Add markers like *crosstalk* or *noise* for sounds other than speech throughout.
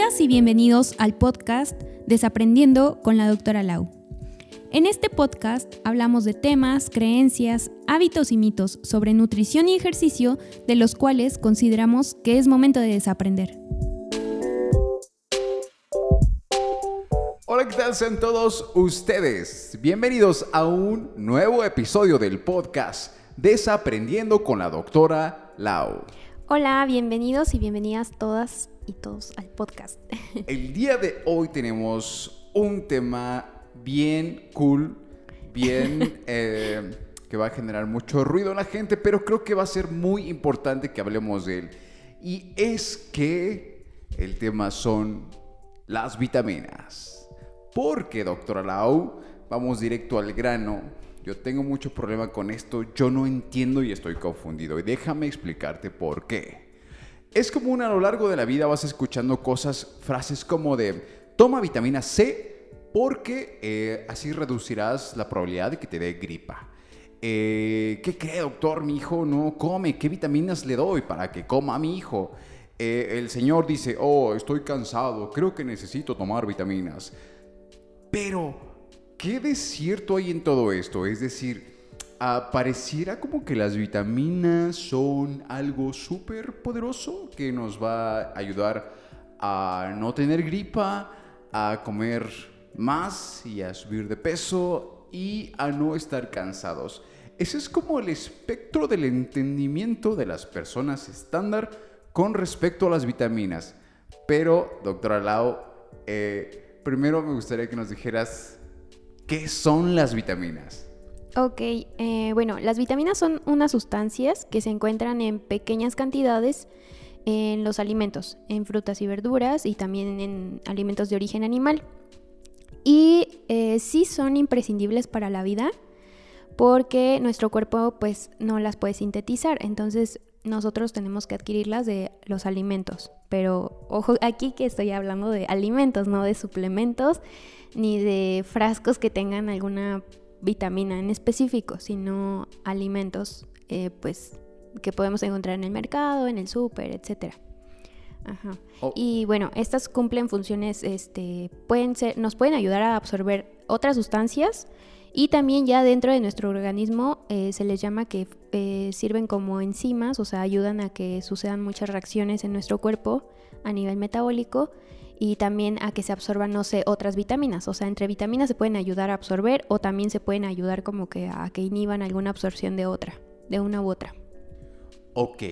Bienvenidas y bienvenidos al podcast Desaprendiendo con la doctora Lau. En este podcast hablamos de temas, creencias, hábitos y mitos sobre nutrición y ejercicio de los cuales consideramos que es momento de desaprender. Hola, ¿qué tal? Sean todos ustedes. Bienvenidos a un nuevo episodio del podcast Desaprendiendo con la doctora Lau. Hola, bienvenidos y bienvenidas todas y todos al podcast. *laughs* El día de hoy tenemos un tema bien cool, bien *laughs* eh, que va a generar mucho ruido en la gente, pero creo que va a ser muy importante que hablemos de él. Y es que el tema son las vitaminas. Porque, doctora Lau, vamos directo al grano. Yo tengo mucho problema con esto, yo no entiendo y estoy confundido. Y déjame explicarte por qué. Es común a lo largo de la vida vas escuchando cosas, frases como de toma vitamina C porque eh, así reducirás la probabilidad de que te dé gripa. Eh, ¿Qué cree, doctor? Mi hijo no come. ¿Qué vitaminas le doy para que coma a mi hijo? Eh, el señor dice, oh, estoy cansado, creo que necesito tomar vitaminas. Pero, ¿qué de cierto hay en todo esto? Es decir, pareciera como que las vitaminas son algo súper poderoso que nos va a ayudar a no tener gripa, a comer más y a subir de peso y a no estar cansados. Ese es como el espectro del entendimiento de las personas estándar con respecto a las vitaminas. Pero, doctora Lau, eh, primero me gustaría que nos dijeras qué son las vitaminas. Ok, eh, bueno, las vitaminas son unas sustancias que se encuentran en pequeñas cantidades en los alimentos, en frutas y verduras y también en alimentos de origen animal. Y eh, sí son imprescindibles para la vida porque nuestro cuerpo pues no las puede sintetizar, entonces nosotros tenemos que adquirirlas de los alimentos. Pero ojo aquí que estoy hablando de alimentos, no de suplementos ni de frascos que tengan alguna vitamina en específico, sino alimentos eh, pues, que podemos encontrar en el mercado, en el súper, etc. Oh. Y bueno, estas cumplen funciones, este, pueden ser, nos pueden ayudar a absorber otras sustancias y también ya dentro de nuestro organismo eh, se les llama que eh, sirven como enzimas, o sea, ayudan a que sucedan muchas reacciones en nuestro cuerpo a nivel metabólico y también a que se absorban, no sé, otras vitaminas. O sea, entre vitaminas se pueden ayudar a absorber o también se pueden ayudar como que a que inhiban alguna absorción de otra, de una u otra. Ok,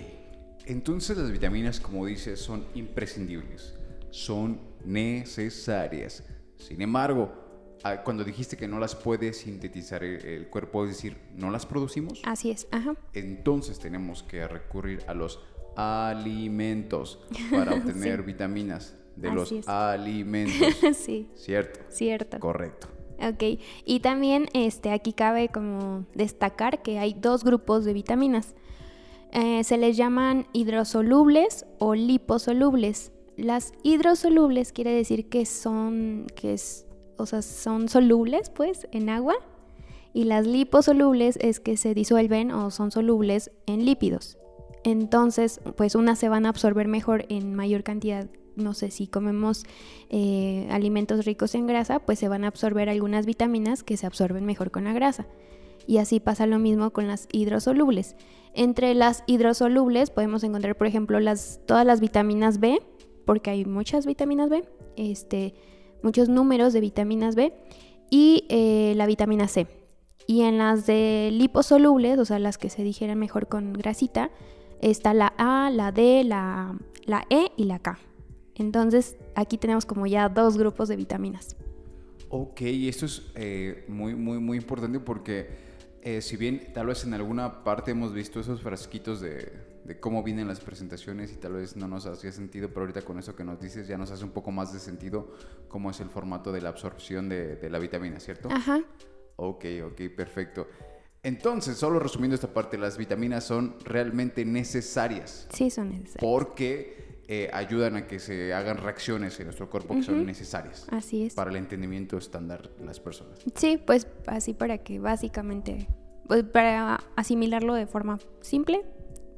entonces las vitaminas, como dices, son imprescindibles, son necesarias. Sin embargo, ah, cuando dijiste que no las puede sintetizar el, cuerpo, es decir, no las producimos. Así es, ajá. Entonces tenemos que recurrir a los alimentos para *laughs* obtener vitaminas de los alimentos. *laughs* sí. ¿Cierto? Cierto. Correcto. Ok, y también este, aquí cabe como destacar que hay dos grupos de vitaminas. Eh, se les llaman hidrosolubles o liposolubles. Las hidrosolubles quiere decir que son, que es, o sea, son solubles pues en agua y las liposolubles es que se disuelven o son solubles en lípidos. Entonces, pues unas se van a absorber mejor en mayor cantidad no sé, si comemos eh, alimentos ricos en grasa, pues se van a absorber algunas vitaminas que se absorben mejor con la grasa. Y así pasa lo mismo con las hidrosolubles. Entre las hidrosolubles podemos encontrar, por ejemplo, las, todas las vitaminas B, porque hay muchas vitaminas B, este, muchos números de vitaminas B, y eh, la vitamina C. Y en las de liposolubles, o sea, las que se digieren mejor con grasita, está la A, la D, la, la E y la K. Entonces aquí tenemos como ya dos grupos de vitaminas. Ok, esto es eh, muy, muy, muy importante porque eh, si bien tal vez en alguna parte hemos visto esos frasquitos de, cómo vienen las presentaciones y tal vez no nos hacía sentido, pero ahorita con eso que nos dices ya nos hace un poco más de sentido cómo es el formato de la absorción de, de la vitamina, ¿cierto? Ajá. Ok, ok, perfecto. Entonces, solo resumiendo esta parte, las vitaminas son realmente necesarias. Sí, son necesarias. Porque eh, ayudan a que se hagan reacciones en nuestro cuerpo que son necesarias. Así es. Para el entendimiento estándar de las personas. Sí, pues así para que básicamente, pues para asimilarlo de forma simple,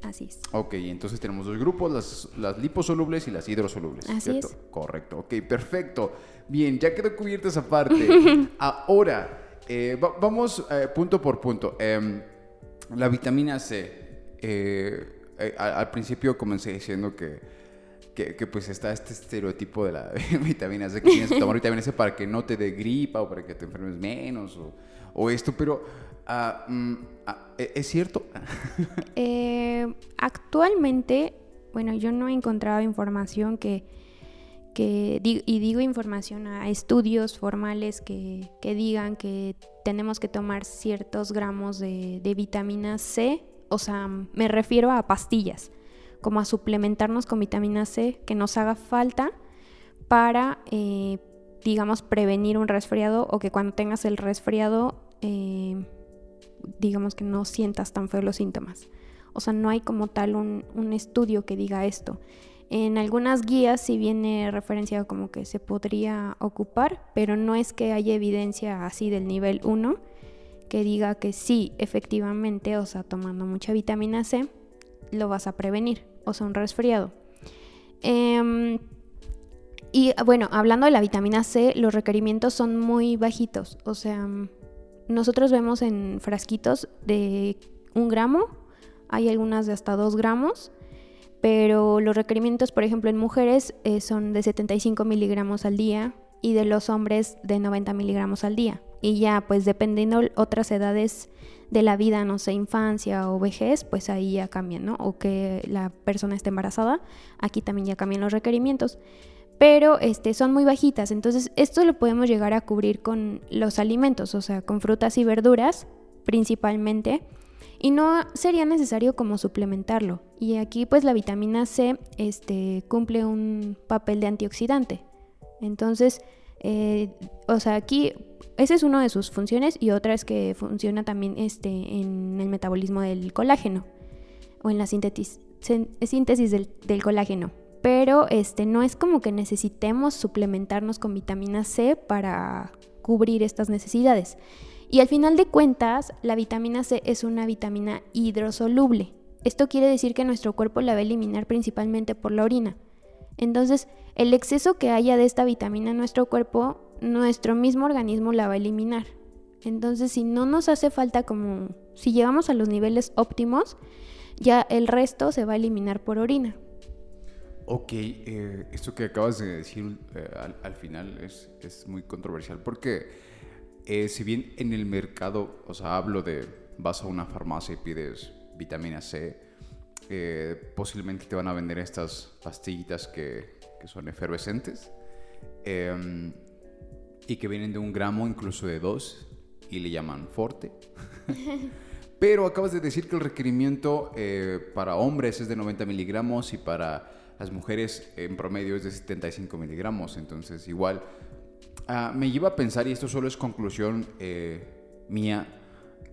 Así es. Ok, entonces tenemos dos grupos, las, las liposolubles y las hidrosolubles. Así ¿cierto? es. Correcto, ok, perfecto. Bien, ya quedó cubierta esa parte. *laughs* Ahora, eh, va- vamos eh, punto por punto. Em, la vitamina C. al, al principio comencé diciendo que, que, pues está este estereotipo de la *laughs* vitamina C, que tienes que tomar vitamina C para que no te dé gripa o para que te enfermes menos o, esto, pero ah, mm, ah, ¿e- ¿es cierto? *laughs* Eh, actualmente, bueno, yo no he encontrado información que, que y digo información a estudios formales que, que digan que tenemos que tomar ciertos gramos de, de vitamina C, o sea, me refiero a pastillas, como a suplementarnos con vitamina C que nos haga falta para, eh, digamos, prevenir un resfriado o que cuando tengas el resfriado, eh, digamos que no sientas tan feo los síntomas. O sea, no hay como tal un, un estudio que diga esto. En algunas guías sí viene referencia como que se podría ocupar, pero no es que haya evidencia así del nivel 1 que diga que sí, efectivamente, o sea, tomando mucha vitamina C, lo vas a prevenir, o sea, un resfriado. Em, y bueno, hablando de la vitamina C, los requerimientos son muy bajitos, o sea, nosotros vemos en frasquitos de un gramo, hay algunas de hasta dos gramos, pero los requerimientos, por ejemplo, en mujeres eh, son de 75 miligramos al día y de los hombres de 90 miligramos al día. Y ya, pues dependiendo otras edades de la vida, no sé, infancia o vejez, pues ahí ya cambian, ¿no? O que la persona esté embarazada, aquí también ya cambian los requerimientos. Pero este, son muy bajitas, entonces esto lo podemos llegar a cubrir con los alimentos, o sea, con frutas y verduras principalmente. Y no sería necesario como suplementarlo. Y aquí pues la vitamina C este, cumple un papel de antioxidante. Entonces, eh, o sea, aquí esa es una de sus funciones y otra es que funciona también este, en el metabolismo del colágeno o en la síntesis, del, del colágeno. Pero este, no es como que necesitemos suplementarnos con vitamina C para cubrir estas necesidades. Y al final de cuentas, la vitamina C es una vitamina hidrosoluble. Esto quiere decir que nuestro cuerpo la va a eliminar principalmente por la orina. Entonces, el exceso que haya de esta vitamina en nuestro cuerpo, nuestro mismo organismo la va a eliminar. Entonces, si no nos hace falta como, si llegamos a los niveles óptimos, ya el resto se va a eliminar por orina. Ok, eh, esto que acabas de decir eh, al, al final es, es muy controversial porque eh, si bien en el mercado, o sea, hablo de vas a una farmacia y pides vitamina C, eh, posiblemente te van a vender estas pastillitas que, que son efervescentes em, y que vienen de un gramo, incluso de dos, y le llaman forte. *laughs* Pero acabas de decir que el requerimiento eh, para hombres es de 90 miligramos y para las mujeres en promedio es de 75 miligramos. Entonces, igual, ah, me lleva a pensar, y esto solo es conclusión eh, mía,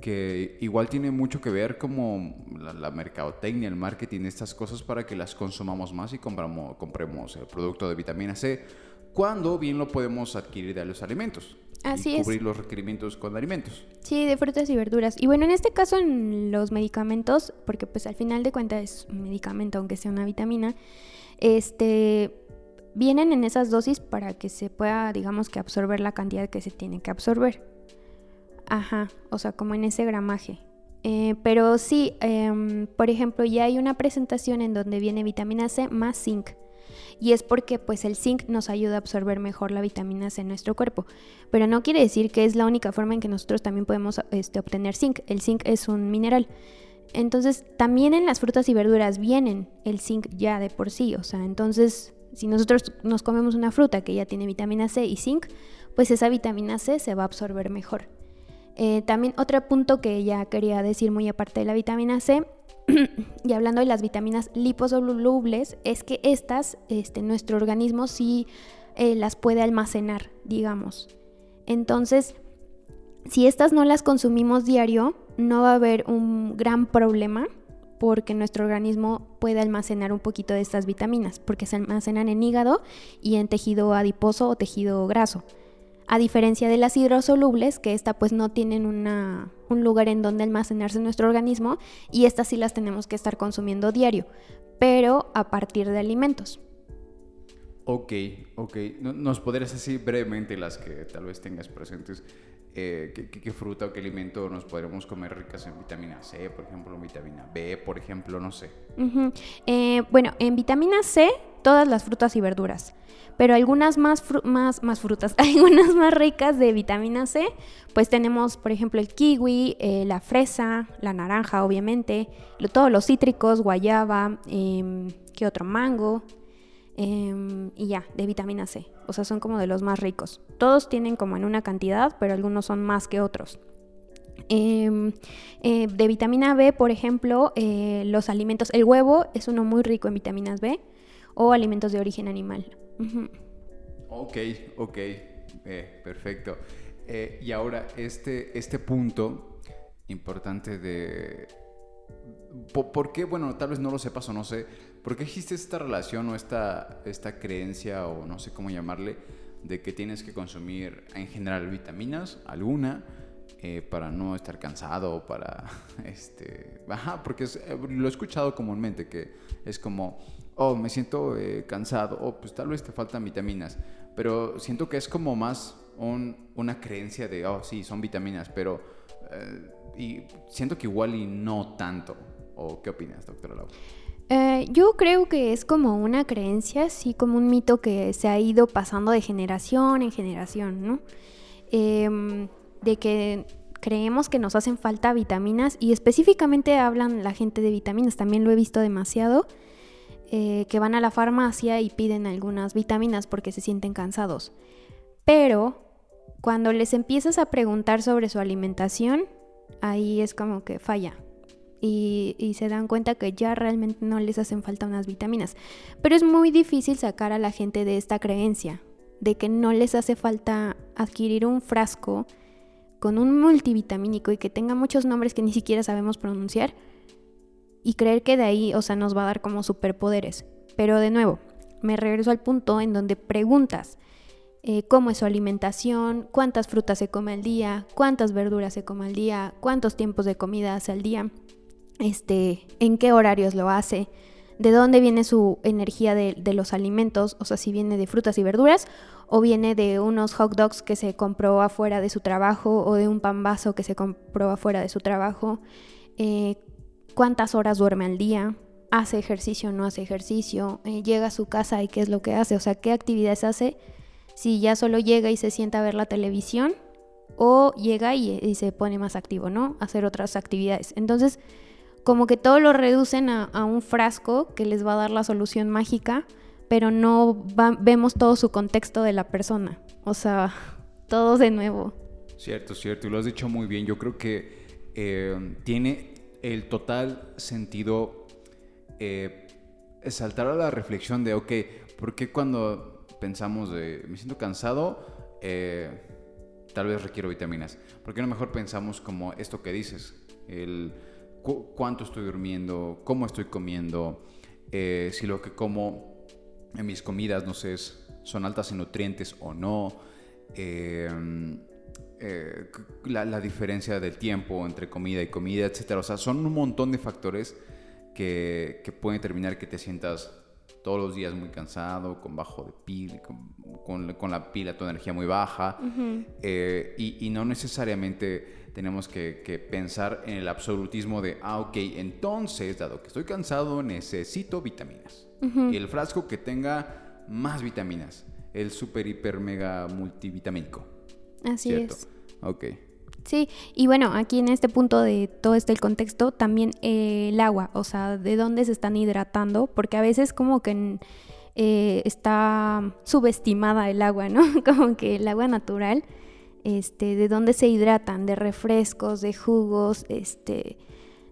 que igual tiene mucho que ver como la, la mercadotecnia, el marketing, estas cosas para que las consumamos más y compramos, compremos el producto de vitamina C, cuando bien lo podemos adquirir de los alimentos. Así y es. cubrir los requerimientos con alimentos. Sí, de frutas y verduras. Y bueno, en este caso en los medicamentos, porque pues al final de cuentas es un medicamento, aunque sea una vitamina, este vienen en esas dosis para que se pueda, digamos que absorber la cantidad que se tiene que absorber. Ajá, o sea, como en ese gramaje. Eh, pero sí, em, por ejemplo, ya hay una presentación en donde viene vitamina C más zinc. Y es porque pues el zinc nos ayuda a absorber mejor la vitamina C en nuestro cuerpo. Pero no quiere decir que es la única forma en que nosotros también podemos este, obtener zinc. El zinc es un mineral. Entonces, también en las frutas y verduras vienen el zinc ya de por sí. O sea, entonces, si nosotros nos comemos una fruta que ya tiene vitamina C y zinc, pues esa vitamina C se va a absorber mejor. Eh, también otro punto que ya quería decir muy aparte de la vitamina C, *clears throat* y hablando de las vitaminas liposolubles, es que estas, este, nuestro organismo sí eh, las puede almacenar, digamos. Entonces, si estas no las consumimos diario, no va a haber un gran problema porque nuestro organismo puede almacenar un poquito de estas vitaminas, porque se almacenan en hígado y en tejido adiposo o tejido graso. A diferencia de las hidrosolubles, que esta pues no tienen una, un lugar en donde almacenarse en nuestro organismo y estas sí las tenemos que estar consumiendo diario, pero a partir de alimentos. Ok, ok. ¿Nos podrías decir brevemente las que tal vez tengas presentes? Eh, ¿qué, fruta o qué alimento nos podremos comer ricas en vitamina C, por ejemplo, en vitamina B, por ejemplo, no sé. Eh, bueno, en vitamina C, todas las frutas y verduras pero algunas más, frutas, *laughs* algunas más ricas de vitamina C, pues tenemos, por ejemplo, el kiwi, eh, la fresa, la naranja, obviamente, todos los cítricos, guayaba, eh, ¿qué otro? Mango, em, y ya, de vitamina C. O sea, son como de los más ricos. Todos tienen como en una cantidad, pero algunos son más que otros. Em, eh, de vitamina B, por ejemplo, eh, los alimentos, el huevo es uno muy rico en vitaminas B o alimentos de origen animal. Ok, ok, eh, perfecto. Y ahora, este, este punto importante de... ¿Por, qué? Bueno, tal vez no lo sepas o no sé. ¿Por qué existe esta relación o esta, esta creencia o no sé cómo llamarle de que tienes que consumir en general vitaminas, alguna, eh, para no estar cansado para... *laughs* Este, ajá, porque lo he escuchado comúnmente, que es como oh, me siento eh, cansado, oh, pues tal vez te faltan vitaminas, pero siento que es como más una creencia de, oh, sí, son vitaminas, pero eh, y siento que igual y no tanto. ¿O qué opinas, doctora Lau? Eh, yo creo que es como una creencia, sí, como un mito que se ha ido pasando de generación en generación, ¿no? Em, de que creemos que nos hacen falta vitaminas y específicamente hablan la gente de vitaminas, también lo he visto demasiado eh, que van a la farmacia y piden algunas vitaminas porque se sienten cansados. Pero cuando les empiezas a preguntar sobre su alimentación, ahí es como que falla. Y, se dan cuenta que ya realmente no les hacen falta unas vitaminas. Pero es muy difícil sacar a la gente de esta creencia, de que no les hace falta adquirir un frasco con un multivitamínico y que tenga muchos nombres que ni siquiera sabemos pronunciar y creer que de ahí, o sea, nos va a dar como superpoderes. Pero de nuevo, me regreso al punto en donde preguntas eh, cómo es su alimentación, cuántas frutas se come al día, cuántas verduras se come al día, cuántos tiempos de comida hace al día, este, en qué horarios lo hace, de dónde viene su energía de, los alimentos, o sea, si viene de frutas y verduras o viene de unos hot dogs que se compró afuera de su trabajo o de un pan vaso que se compró afuera de su trabajo, eh, cuántas horas duerme al día, hace ejercicio o no hace ejercicio, eh, llega a su casa y qué es lo que hace, o sea, qué actividades hace, si ya solo llega y se sienta a ver la televisión o llega y, se pone más activo, ¿no? Hacer otras actividades. Entonces, como que todo lo reducen a, un frasco que les va a dar la solución mágica, pero no vemos todo su contexto de la persona, o sea, *laughs* todo de nuevo. Cierto, cierto, y lo has dicho muy bien. Yo creo que eh, tiene, el total sentido eh, saltar a la reflexión de, ok, ¿por qué cuando pensamos de, me siento cansado, eh, tal vez requiero vitaminas? ¿Por qué no mejor pensamos como esto que dices? El cuánto estoy durmiendo, cómo estoy comiendo, eh, si lo que como en mis comidas, no sé, son altas en nutrientes o no. Eh, eh, la, diferencia del tiempo entre comida y comida, etcétera. O sea, son un montón de factores que, que pueden determinar que te sientas todos los días muy cansado, con bajo de pila, con, con, la pila, tu energía muy baja. Eh, y, y, no necesariamente tenemos que, que, pensar en el absolutismo de, ah, ok, entonces, dado que estoy cansado, necesito vitaminas. Y el frasco que tenga más vitaminas, el super, hiper, mega multivitamínico. Así es. Ok. Sí, y bueno, aquí en este punto de todo este contexto, también eh, el agua, o sea, de dónde se están hidratando, porque a veces como que eh, está subestimada el agua, ¿no? *laughs* como que el agua natural, este, de dónde se hidratan, de refrescos, de jugos, este,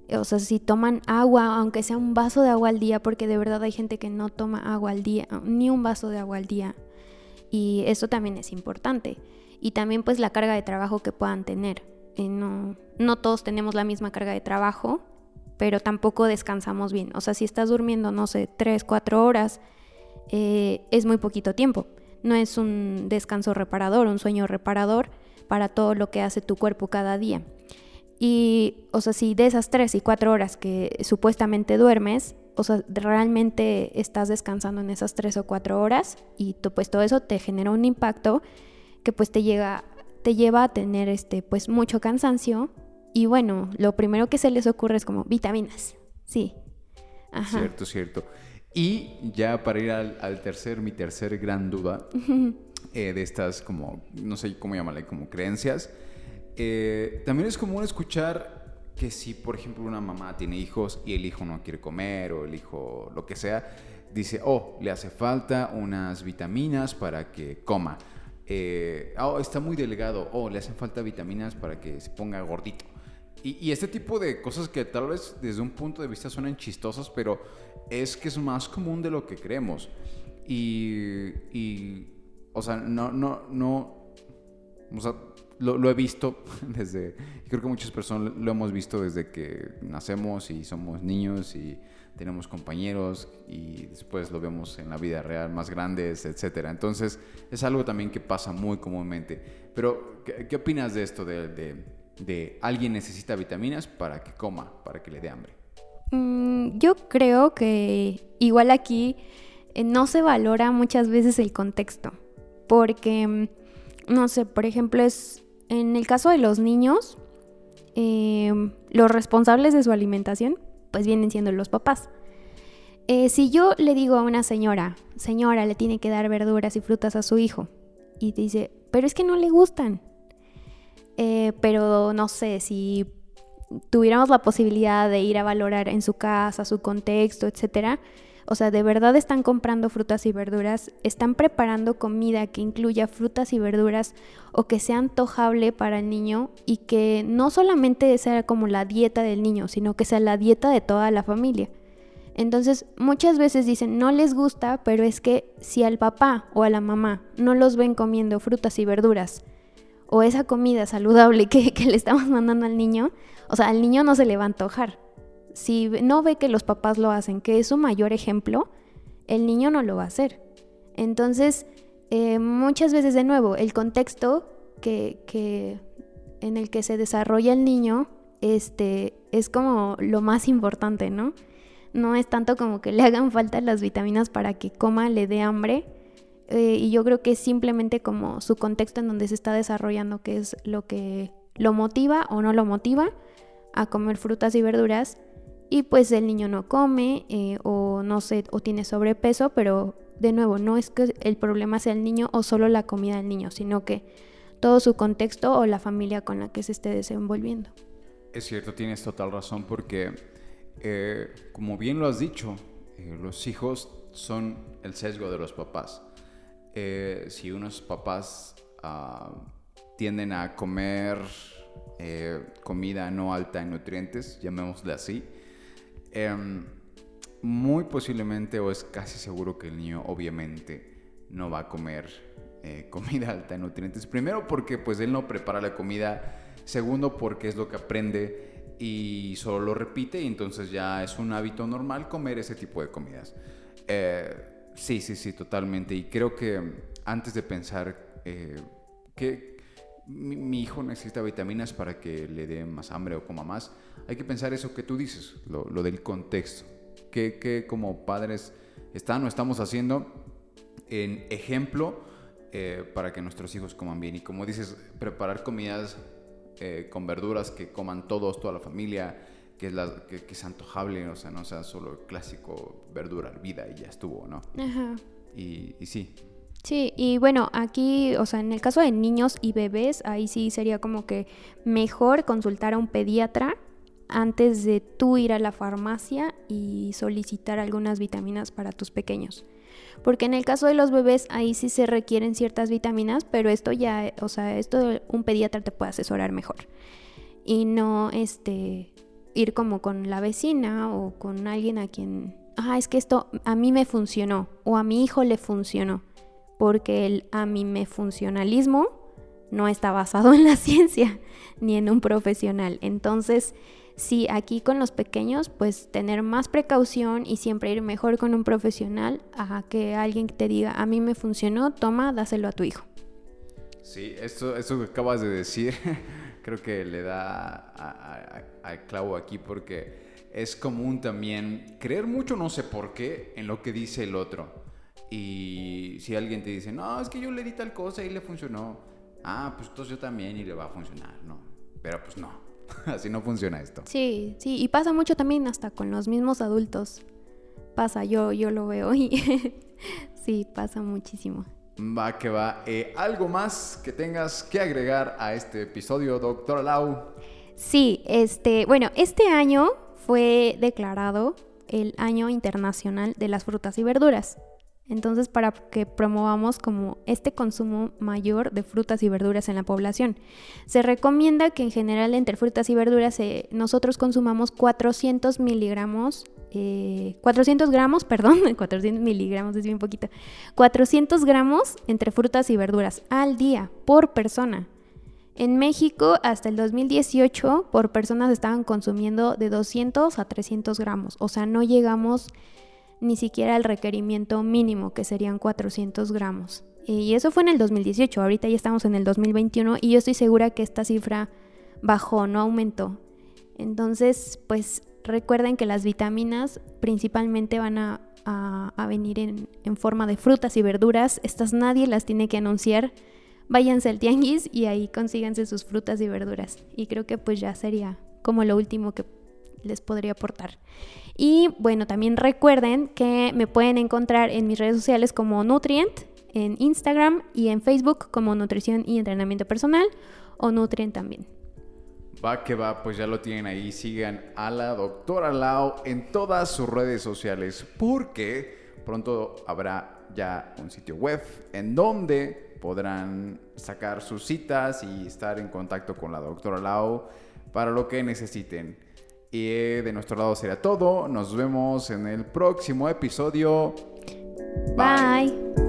o sea, si toman agua, aunque sea un vaso de agua al día, porque de verdad hay gente que no toma agua al día, ni un vaso de agua al día, y eso también es importante y también pues la carga de trabajo que puedan tener. Eh, no, no todos tenemos la misma carga de trabajo, pero tampoco descansamos bien. O sea, si estás durmiendo, no sé, 3, 4 horas, eh, es muy poquito tiempo. no es un descanso reparador, un sueño reparador para todo lo que hace tu cuerpo cada día. Y, o sea, si de esas tres y cuatro horas que supuestamente duermes, o sea, realmente estás descansando en esas tres o cuatro horas y pues todo eso te genera un impacto que pues te llega, te lleva a tener este, pues mucho cansancio y bueno, lo primero que se les ocurre es como vitaminas, sí. Ajá. Cierto, cierto. Y ya para ir al, tercer, mi tercer gran duda eh, de estas como, no sé cómo llamarle, como creencias, eh, también es común escuchar que si, por ejemplo, una mamá tiene hijos y el hijo no quiere comer o el hijo lo que sea, dice, oh, le hace falta unas vitaminas para que coma. Eh, oh, está muy delgado, oh, le hacen falta vitaminas para que se ponga gordito. Y, este tipo de cosas que tal vez desde un punto de vista suenan chistosas, pero es que es más común de lo que creemos. Y, y o sea, no, no, no, o sea, lo, he visto *laughs* desde, creo que muchas personas lo hemos visto desde que nacemos y somos niños y tenemos compañeros y después lo vemos en la vida real más grandes, etcétera. Entonces es algo también que pasa muy comúnmente. Pero, ¿qué, opinas de esto de, de, alguien necesita vitaminas para que coma, para que le dé hambre? Mm, yo creo que igual aquí eh, no se valora muchas veces el contexto, porque, mm, no sé, por ejemplo, es en el caso de los niños, em, los responsables de su alimentación, pues vienen siendo los papás. Eh, si yo le digo a una señora, señora, le tiene que dar verduras y frutas a su hijo, y dice, pero es que no le gustan. Eh, pero no sé, si tuviéramos la posibilidad de ir a valorar en su casa, su contexto, etcétera, o sea, de verdad están comprando frutas y verduras, están preparando comida que incluya frutas y verduras o que sea antojable para el niño y que no solamente sea como la dieta del niño, sino que sea la dieta de toda la familia. Entonces, muchas veces dicen, no les gusta, pero es que si al papá o a la mamá no los ven comiendo frutas y verduras, o esa comida saludable que, le estamos mandando al niño, o sea, al niño no se le va a antojar si no ve que los papás lo hacen, que es su mayor ejemplo, el niño no lo va a hacer. Entonces, eh, muchas veces de nuevo, el contexto que, en el que se desarrolla el niño este, es como lo más importante, ¿no? No es tanto como que le hagan falta las vitaminas para que coma, le dé hambre. Eh, y yo creo que es simplemente como su contexto en donde se está desarrollando, que es lo que lo motiva o no lo motiva a comer frutas y verduras y pues el niño no come eh, o no sé, o tiene sobrepeso, pero de nuevo, no es que el problema sea el niño o solo la comida del niño, sino que todo su contexto o la familia con la que se esté desenvolviendo. Es cierto, tienes total razón porque, eh, como bien lo has dicho, eh, los hijos son el sesgo de los papás. si unos papás ah, tienden a comer comida no alta en nutrientes, llamémosle así, Em, muy posiblemente o es casi seguro que el niño obviamente no va a comer eh, *laughs* comida alta en nutrientes. Primero porque pues él no prepara la comida. Segundo porque es lo que aprende y solo lo repite y entonces ya es un hábito normal comer ese tipo de comidas. Eh, sí, sí, sí, totalmente. Y creo que antes de pensar eh, que mi, hijo necesita vitaminas para que le dé más hambre o coma más, hay que pensar eso que tú dices, lo, del contexto. ¿Qué, como padres están o estamos haciendo en ejemplo eh, para que nuestros hijos coman bien? Y como dices, preparar comidas eh, con verduras que coman todos, toda la familia, que es, la, que, es antojable, o sea, no sea solo el clásico verdura vida y ya estuvo, ¿no? Ajá. Y, y sí, Sí, y bueno, aquí, o sea, en el caso de niños y bebés, ahí sí sería como que mejor consultar a un pediatra antes de tú ir a la farmacia y solicitar algunas vitaminas para tus pequeños. Porque en el caso de los bebés ahí sí se requieren ciertas vitaminas, pero esto ya, o sea, esto un pediatra te puede asesorar mejor. Y no este ir como con la vecina o con alguien a quien, ah, es que esto a mí me funcionó o a mi hijo le funcionó porque el a mí me funcionalismo no está basado en la *laughs* ciencia ni en un profesional. Entonces, sí, aquí con los pequeños, pues tener más precaución y siempre ir mejor con un profesional a que alguien te diga, a mí me funcionó, toma, dáselo a tu hijo. Sí, esto, esto que acabas de decir *laughs* creo que le da al clavo aquí porque es común también creer mucho, no sé por qué, en lo que dice el otro. Y si alguien te dice, no, es que yo le di tal cosa y le funcionó, ah, pues entonces yo también y le va a funcionar, ¿no? Pero pues no, *laughs* así no funciona esto. Sí, sí, y pasa mucho también hasta con los mismos adultos. Pasa, yo, yo lo veo y *laughs* sí, pasa muchísimo. Va que va. Eh, ¿Algo más que tengas que agregar a este episodio, doctora Lau? Sí, este, bueno, este año fue declarado el Año Internacional de las Frutas y Verduras. Entonces, para que promovamos como este consumo mayor de frutas y verduras en la población, se recomienda que en general entre frutas y verduras eh, nosotros consumamos 400 miligramos, 400 eh, gramos, *laughs* perdón, 400 miligramos es bien poquito, 400 gramos entre frutas y verduras al día por persona. En México, hasta el 2018, por personas estaban consumiendo de 200 a 300 gramos, o sea, no llegamos ni siquiera el requerimiento mínimo, que serían 400 gramos. Y eso fue en el 2018, ahorita ya estamos en el 2021 y yo estoy segura que esta cifra bajó, no aumentó. Entonces, pues recuerden que las vitaminas principalmente van a, venir en, en, forma de frutas y verduras. Estas nadie las tiene que anunciar. Váyanse al tianguis y ahí consíganse sus frutas y verduras. Y creo que pues ya sería como lo último que les podría aportar. Y bueno, también recuerden que me pueden encontrar en mis redes sociales como Nutrient, en Instagram y en Facebook como Nutrición y Entrenamiento Personal o Nutrient también. Va que va, pues ya lo tienen ahí. Sigan a la doctora Lau en todas sus redes sociales porque pronto habrá ya un sitio web en donde podrán sacar sus citas y estar en contacto con la doctora Lau para lo que necesiten. Y de nuestro lado sería todo. Nos vemos en el próximo episodio. Bye.